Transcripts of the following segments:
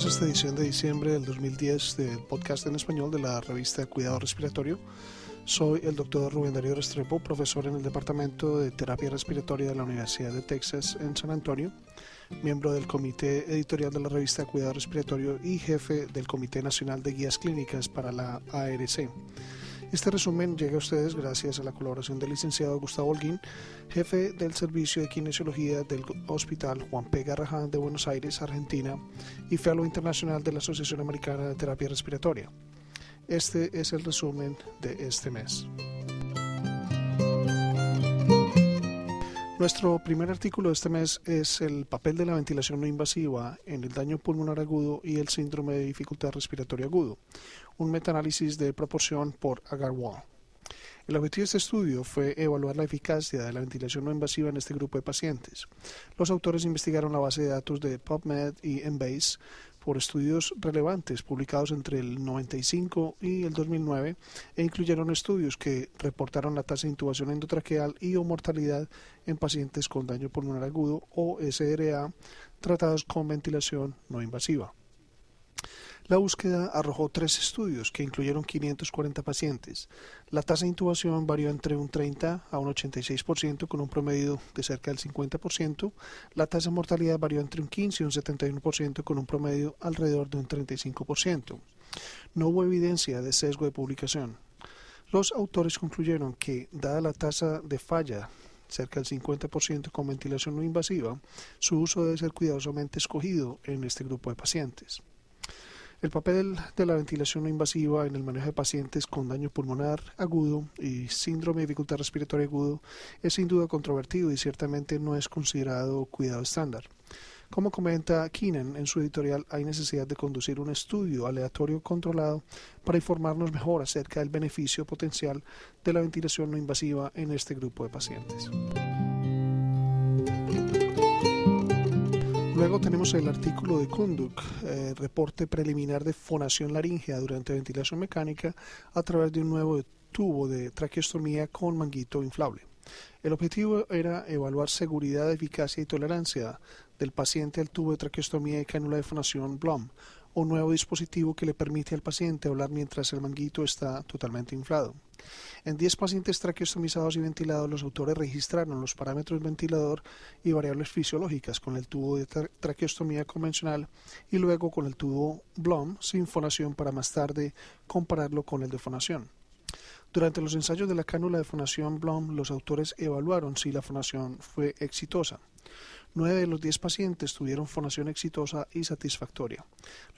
Bienvenidos a esta edición de diciembre del 2010 del podcast en español de la revista Cuidado Respiratorio. Soy el doctor Rubén Darío Restrepo, profesor en el Departamento de Terapia Respiratoria de la Universidad de Texas en San Antonio, miembro del comité editorial de la revista Cuidado Respiratorio y jefe del Comité Nacional de Guías Clínicas para la ARC. Este resumen llega a ustedes gracias a la colaboración del licenciado Gustavo Holguín, jefe del Servicio de Kinesiología del Hospital Juan P. Garrahan de Buenos Aires, Argentina, y fellow internacional de la Asociación Americana de Terapia Respiratoria. Este es el resumen de este mes. Nuestro primer artículo de este mes es el papel de la ventilación no invasiva en el daño pulmonar agudo y el síndrome de dificultad respiratoria agudo, un metaanálisis de proporción por Agarwal. El objetivo de este estudio fue evaluar la eficacia de la ventilación no invasiva en este grupo de pacientes. Los autores investigaron la base de datos de PubMed y Embase por estudios relevantes publicados entre el 95 y el 2009 e incluyeron estudios que reportaron la tasa de intubación endotraqueal y o mortalidad en pacientes con daño pulmonar agudo o SRA tratados con ventilación no invasiva. La búsqueda arrojó tres estudios que incluyeron 540 pacientes. La tasa de intubación varió entre un 30 a un 86% con un promedio de cerca del 50%. La tasa de mortalidad varió entre un 15 y un 71% con un promedio alrededor de un 35%. No hubo evidencia de sesgo de publicación. Los autores concluyeron que, dada la tasa de falla cerca del 50% con ventilación no invasiva, su uso debe ser cuidadosamente escogido en este grupo de pacientes. El papel de la ventilación no invasiva en el manejo de pacientes con daño pulmonar agudo y síndrome de dificultad respiratoria agudo es sin duda controvertido y ciertamente no es considerado cuidado estándar. Como comenta Keenan en su editorial, hay necesidad de conducir un estudio aleatorio controlado para informarnos mejor acerca del beneficio potencial de la ventilación no invasiva en este grupo de pacientes. Luego tenemos el artículo de Kunduk, eh, reporte preliminar de fonación laringea durante ventilación mecánica a través de un nuevo tubo de traqueostomía con manguito inflable. El objetivo era evaluar seguridad, eficacia y tolerancia del paciente al tubo de traqueostomía y cánula de fonación Blom, un nuevo dispositivo que le permite al paciente hablar mientras el manguito está totalmente inflado. En 10 pacientes traqueostomizados y ventilados, los autores registraron los parámetros ventilador y variables fisiológicas con el tubo de traqueostomía convencional y luego con el tubo Blom sin fonación para más tarde compararlo con el de fonación. Durante los ensayos de la cánula de fonación Blom, los autores evaluaron si la fonación fue exitosa. Nueve de los diez pacientes tuvieron fonación exitosa y satisfactoria.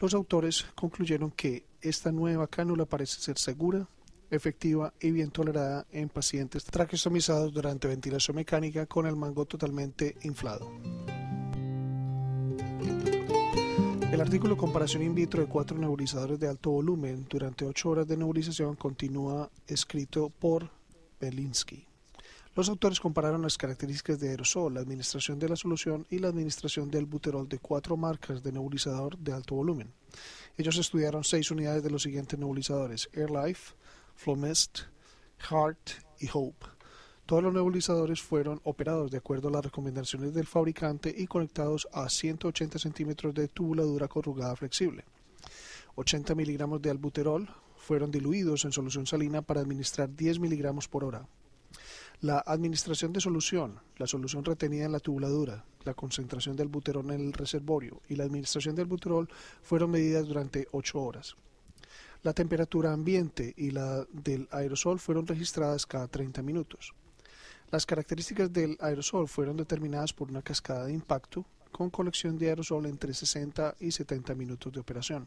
Los autores concluyeron que esta nueva cánula parece ser segura, efectiva y bien tolerada en pacientes traqueostomizados durante ventilación mecánica con el mango totalmente inflado. El artículo Comparación in vitro de cuatro nebulizadores de alto volumen durante ocho horas de nebulización continúa escrito por Belinsky. Los autores compararon las características de aerosol, la administración de la solución y la administración del buterol de cuatro marcas de nebulizador de alto volumen. Ellos estudiaron seis unidades de los siguientes nebulizadores: AirLife, Flowmist, Heart y Hope. Todos los nebulizadores fueron operados de acuerdo a las recomendaciones del fabricante y conectados a 180 centímetros de tubuladura corrugada flexible. 80 miligramos de albuterol fueron diluidos en solución salina para administrar 10 miligramos por hora. La administración de solución, la solución retenida en la tubuladura, la concentración del buterol en el reservorio y la administración del buterol fueron medidas durante 8 horas. La temperatura ambiente y la del aerosol fueron registradas cada 30 minutos. Las características del aerosol fueron determinadas por una cascada de impacto con colección de aerosol entre 60 y 70 minutos de operación.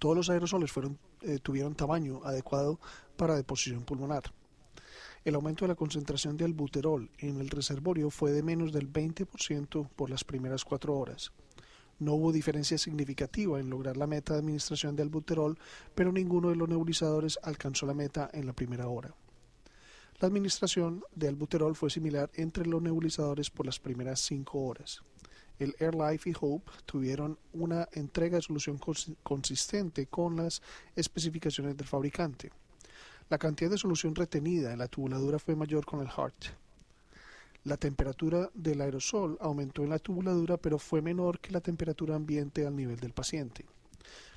Todos los aerosoles eh, tuvieron tamaño adecuado para deposición pulmonar. El aumento de la concentración de albuterol en el reservorio fue de menos del 20% por las primeras cuatro horas. No hubo diferencia significativa en lograr la meta de administración de albuterol, pero ninguno de los nebulizadores alcanzó la meta en la primera hora. La administración de albuterol fue similar entre los nebulizadores por las primeras cinco horas. El AirLife y Hope tuvieron una entrega de solución consistente con las especificaciones del fabricante. La cantidad de solución retenida en la tubuladura fue mayor con el Heart. La temperatura del aerosol aumentó en la tubuladura, pero fue menor que la temperatura ambiente al nivel del paciente.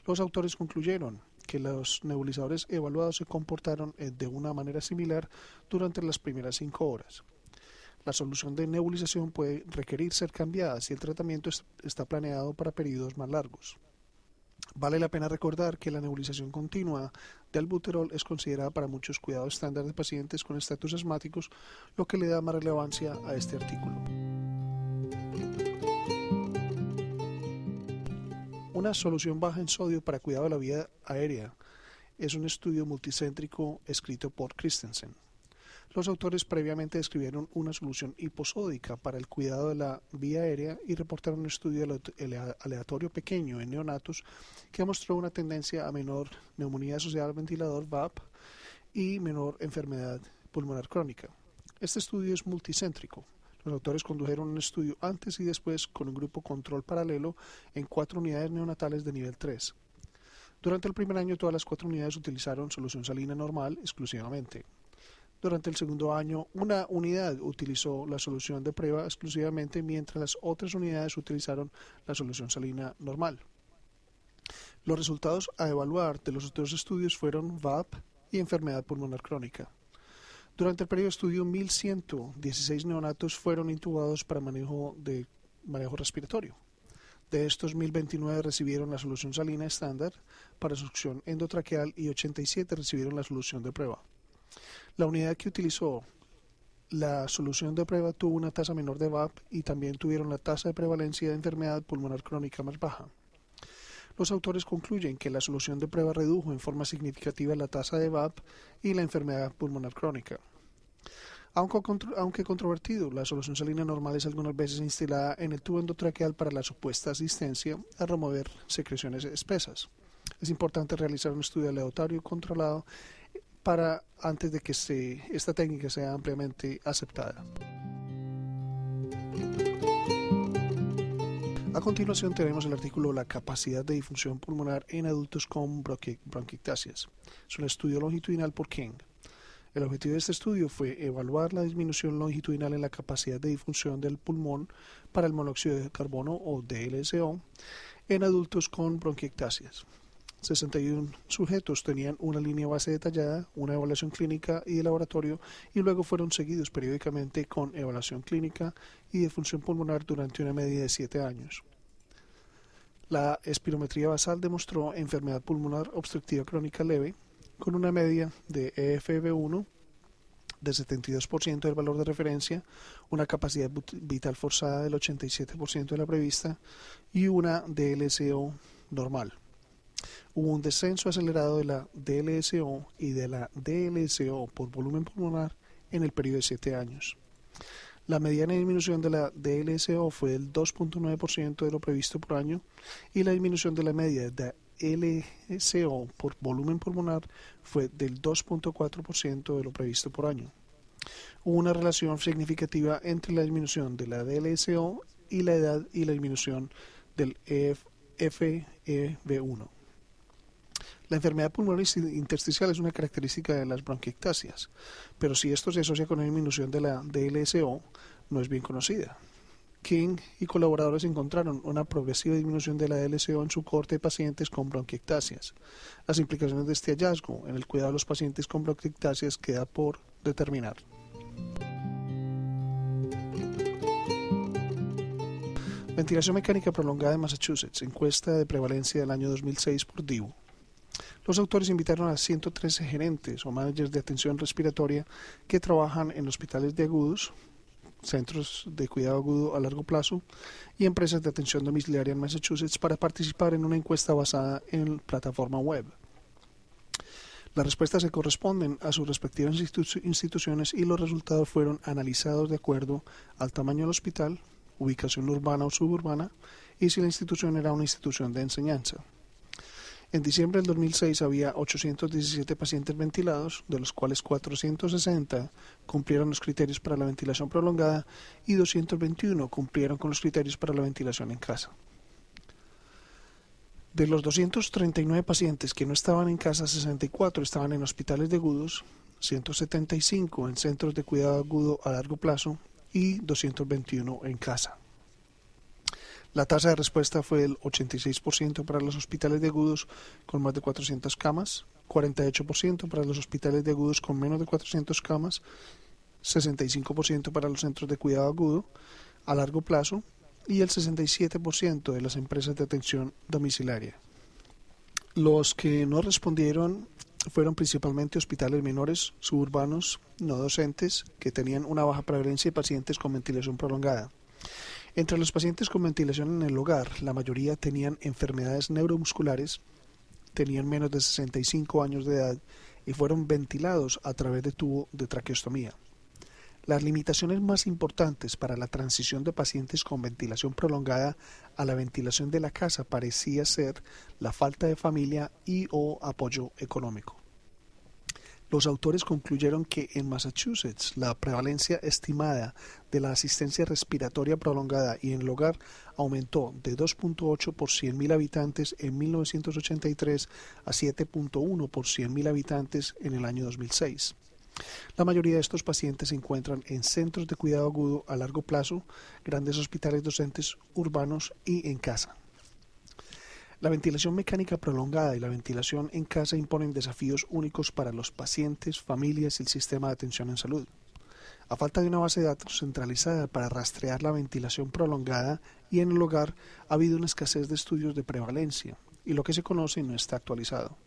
Los autores concluyeron que los nebulizadores evaluados se comportaron eh, de una manera similar durante las primeras cinco horas. La solución de nebulización puede requerir ser cambiada si el tratamiento está planeado para periodos más largos. Vale la pena recordar que la nebulización continua de albuterol es considerada para muchos cuidados estándar de pacientes con estatus asmáticos, lo que le da más relevancia a este artículo. Una solución baja en sodio para cuidado de la vía aérea es un estudio multicéntrico escrito por Christensen. Los autores previamente describieron una solución hiposódica para el cuidado de la vía aérea y reportaron un estudio aleatorio pequeño en neonatos que mostró una tendencia a menor neumonía asociada al ventilador VAP y menor enfermedad pulmonar crónica. Este estudio es multicéntrico. Los autores condujeron un estudio antes y después con un grupo control paralelo en cuatro unidades neonatales de nivel 3. Durante el primer año todas las cuatro unidades utilizaron solución salina normal exclusivamente. Durante el segundo año, una unidad utilizó la solución de prueba exclusivamente, mientras las otras unidades utilizaron la solución salina normal. Los resultados a evaluar de los otros estudios fueron VAP y enfermedad pulmonar crónica. Durante el periodo de estudio, 1.116 neonatos fueron intubados para manejo, de, manejo respiratorio. De estos, 1.029 recibieron la solución salina estándar para succión endotraqueal y 87 recibieron la solución de prueba. La unidad que utilizó la solución de prueba tuvo una tasa menor de VAP y también tuvieron la tasa de prevalencia de enfermedad pulmonar crónica más baja. Los autores concluyen que la solución de prueba redujo en forma significativa la tasa de VAP y la enfermedad pulmonar crónica. Aunque, controvertido, la solución salina normal es algunas veces instalada en el tubo endotraqueal para la supuesta asistencia a remover secreciones espesas. Es importante realizar un estudio aleatorio controlado para antes de que esta técnica sea ampliamente aceptada. A continuación tenemos el artículo La capacidad de difusión pulmonar en adultos con bronquiectasias. Es un estudio longitudinal por King. El objetivo de este estudio fue evaluar la disminución longitudinal en la capacidad de difusión del pulmón para el monóxido de carbono o DLSO en adultos con bronquiectasias. 61 sujetos tenían una línea base detallada, una evaluación clínica y de laboratorio y luego fueron seguidos periódicamente con evaluación clínica y de función pulmonar durante una media de 7 años. La espirometría basal demostró enfermedad pulmonar obstructiva crónica leve con una media de EFB1 de 72% del valor de referencia, una capacidad vital forzada del 87% de la prevista y una DLCO normal hubo un descenso acelerado de la DLSO y de la DLSO por volumen pulmonar en el periodo de 7 años. La mediana disminución de la DLSO fue del 2.9% de lo previsto por año y la disminución de la media de LSO por volumen pulmonar fue del 2.4% de lo previsto por año. Hubo una relación significativa entre la disminución de la DLSO y la edad y la disminución del FEV1. La enfermedad pulmonar intersticial es una característica de las bronquiectasias, pero si esto se asocia con una disminución de la DLSO, no es bien conocida. King y colaboradores encontraron una progresiva disminución de la DLSO en su corte de pacientes con bronquiectasias. Las implicaciones de este hallazgo en el cuidado de los pacientes con bronquiectasias queda por determinar. Ventilación mecánica prolongada en Massachusetts, encuesta de prevalencia del año 2006 por DIVO. Los autores invitaron a 113 gerentes o managers de atención respiratoria que trabajan en hospitales de agudos, centros de cuidado agudo a largo plazo y empresas de atención domiciliaria en Massachusetts para participar en una encuesta basada en plataforma web. Las respuestas se corresponden a sus respectivas instituciones y los resultados fueron analizados de acuerdo al tamaño del hospital, ubicación urbana o suburbana y si la institución era una institución de enseñanza. En diciembre del 2006 había 817 pacientes ventilados, de los cuales 460 cumplieron los criterios para la ventilación prolongada y 221 cumplieron con los criterios para la ventilación en casa. De los 239 pacientes que no estaban en casa, 64 estaban en hospitales de agudos, 175 en centros de cuidado agudo a largo plazo y 221 en casa. La tasa de respuesta fue del 86% para los hospitales de agudos con más de 400 camas, 48% para los hospitales de agudos con menos de 400 camas, 65% para los centros de cuidado agudo a largo plazo y el 67% de las empresas de atención domiciliaria. Los que no respondieron fueron principalmente hospitales menores, suburbanos, no docentes, que tenían una baja prevalencia de pacientes con ventilación prolongada. Entre los pacientes con ventilación en el hogar, la mayoría tenían enfermedades neuromusculares, tenían menos de 65 años de edad y fueron ventilados a través de tubo de traqueostomía. Las limitaciones más importantes para la transición de pacientes con ventilación prolongada a la ventilación de la casa parecía ser la falta de familia y o apoyo económico. Los autores concluyeron que en Massachusetts la prevalencia estimada de la asistencia respiratoria prolongada y en el hogar aumentó de 2.8 por 100.000 habitantes en 1983 a 7.1 por 100.000 habitantes en el año 2006. La mayoría de estos pacientes se encuentran en centros de cuidado agudo a largo plazo, grandes hospitales docentes urbanos y en casa. La ventilación mecánica prolongada y la ventilación en casa imponen desafíos únicos para los pacientes, familias y el sistema de atención en salud. A falta de una base de datos centralizada para rastrear la ventilación prolongada y en el hogar, ha habido una escasez de estudios de prevalencia, y lo que se conoce no está actualizado.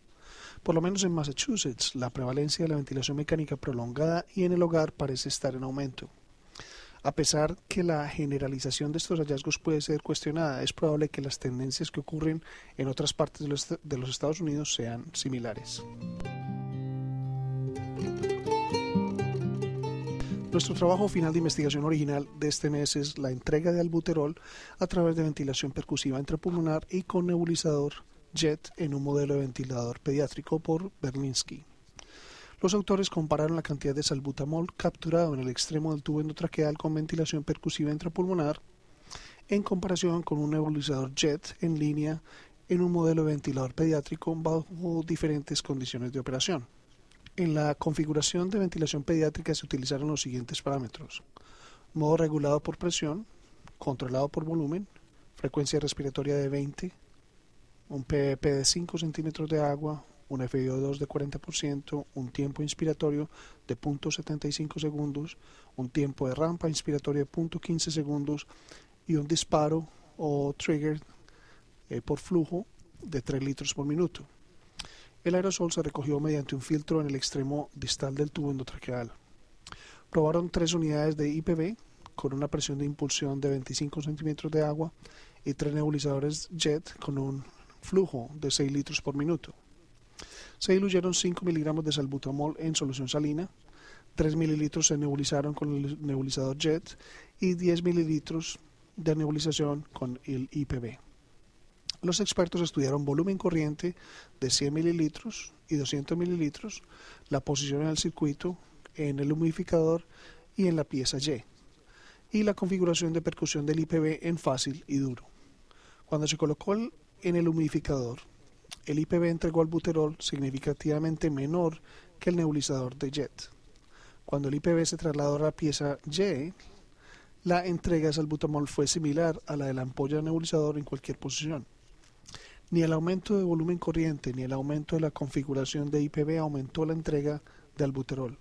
Por lo menos en Massachusetts, la prevalencia de la ventilación mecánica prolongada y en el hogar parece estar en aumento. A pesar que la generalización de estos hallazgos puede ser cuestionada, es probable que las tendencias que ocurren en otras partes de los, Estados Unidos sean similares. Nuestro trabajo final de investigación original de este mes es la entrega de albuterol a través de ventilación percusiva intrapulmonar y con nebulizador JET en un modelo de ventilador pediátrico por Berlinsky. Los autores compararon la cantidad de salbutamol capturado en el extremo del tubo endotraqueal con ventilación percusiva intrapulmonar en comparación con un nebulizador JET en línea en un modelo de ventilador pediátrico bajo diferentes condiciones de operación. En la configuración de ventilación pediátrica se utilizaron los siguientes parámetros. Modo regulado por presión, controlado por volumen, frecuencia respiratoria de 20, un PEP de 5 centímetros de agua, un FiO2 de 40%, un tiempo inspiratorio de 0.75 segundos, un tiempo de rampa inspiratoria de 0.15 segundos y un disparo o trigger eh, por flujo de 3 litros por minuto. El aerosol se recogió mediante un filtro en el extremo distal del tubo endotraqueal. Probaron tres unidades de IPV con una presión de impulsión de 25 centímetros de agua y tres nebulizadores JET con un flujo de 6 litros por minuto. Se diluyeron 5 miligramos de salbutamol en solución salina, 3 mililitros se nebulizaron con el nebulizador JET y 10 mililitros de nebulización con el IPV. Los expertos estudiaron volumen corriente de 100 mililitros y 200 mililitros, la posición en el circuito, en el humidificador y en la pieza Y, y la configuración de percusión del IPV en fácil y duro. Cuando se colocó el en el humidificador. El IPV entregó albuterol significativamente menor que el nebulizador de JET. Cuando el IPV se trasladó a la pieza Y, la entrega de salbutamol fue similar a la de la ampolla nebulizador en cualquier posición. Ni el aumento de volumen corriente ni el aumento de la configuración de IPV aumentó la entrega de albuterol.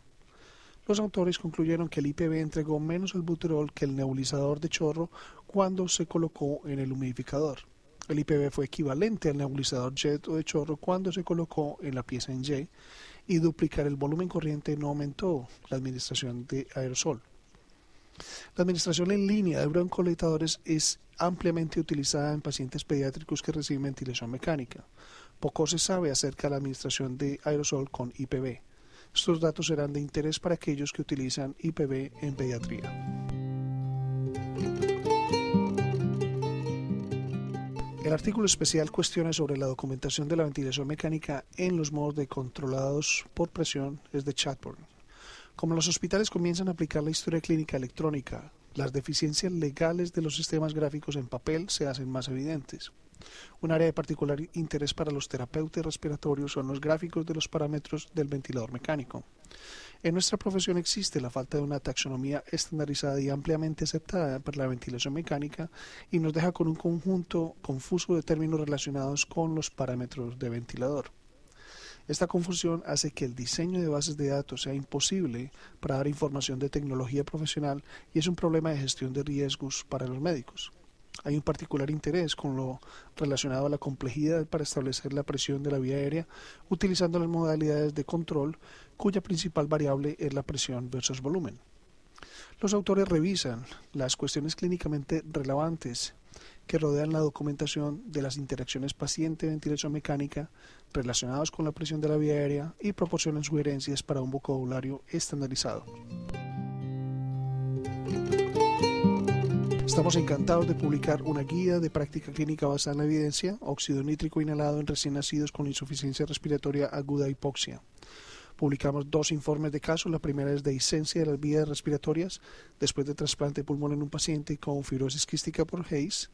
Los autores concluyeron que el IPV entregó menos albuterol que el nebulizador de chorro cuando se colocó en el humidificador. El IPV fue equivalente al nebulizador jet o de chorro cuando se colocó en la pieza en Y y duplicar el volumen corriente no aumentó la administración de aerosol. La administración en línea de broncoletadores es ampliamente utilizada en pacientes pediátricos que reciben ventilación mecánica. Poco se sabe acerca de la administración de aerosol con IPV. Estos datos serán de interés para aquellos que utilizan IPV en pediatría. El artículo especial cuestiona sobre la documentación de la ventilación mecánica en los modos de controlados por presión es de Chatburn. Como los hospitales comienzan a aplicar la historia clínica electrónica, las deficiencias legales de los sistemas gráficos en papel se hacen más evidentes. Un área de particular interés para los terapeutas respiratorios son los gráficos de los parámetros del ventilador mecánico. En nuestra profesión existe la falta de una taxonomía estandarizada y ampliamente aceptada para la ventilación mecánica y nos deja con un conjunto confuso de términos relacionados con los parámetros de ventilador. Esta confusión hace que el diseño de bases de datos sea imposible para dar información de tecnología profesional y es un problema de gestión de riesgos para los médicos. Hay un particular interés con lo relacionado a la complejidad para establecer la presión de la vía aérea utilizando las modalidades de control cuya principal variable es la presión versus volumen. Los autores revisan las cuestiones clínicamente relevantes que rodean la documentación de las interacciones paciente-ventilación mecánica relacionadas con la presión de la vía aérea y proporcionan sugerencias para un vocabulario estandarizado. Estamos encantados de publicar una guía de práctica clínica basada en la evidencia, óxido nítrico inhalado en recién nacidos con insuficiencia respiratoria aguda hipoxia. Publicamos dos informes de caso. La primera es de licencia de las vías respiratorias después de trasplante pulmón en un paciente con fibrosis quística por Hayes.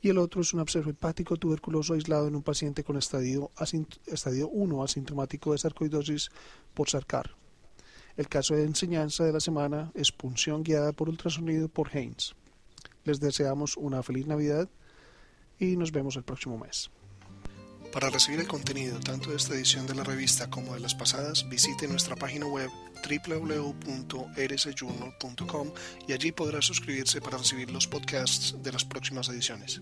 Y el otro es un absceso hepático tuberculoso aislado en un paciente con estadio, estadio 1 asintomático de sarcoidosis por sarcar. El caso de enseñanza de la semana es punción guiada por ultrasonido por Haynes. Les deseamos una feliz Navidad y nos vemos el próximo mes. Para recibir el contenido tanto de esta edición de la revista como de las pasadas, visite nuestra página web www.rsjournal.com y allí podrá suscribirse para recibir los podcasts de las próximas ediciones.